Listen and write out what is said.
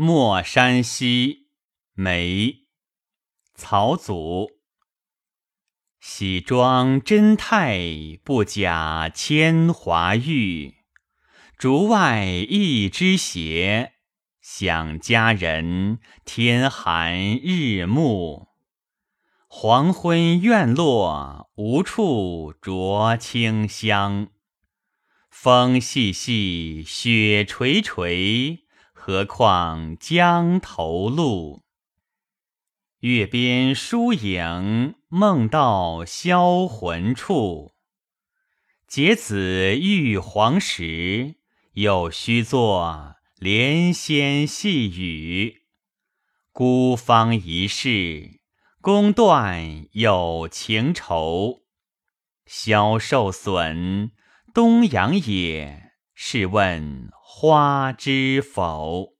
莫山西梅，曹祖。喜妆真态不假铅华玉，竹外一枝斜，想佳人天寒日暮。黄昏院落无处着清香，风细细，雪垂垂。何况江头路，月边疏影，梦到销魂处。结子玉黄时，又须作连仙细语。孤芳一世，宫断有情愁。消受损，东阳也。试问花知否？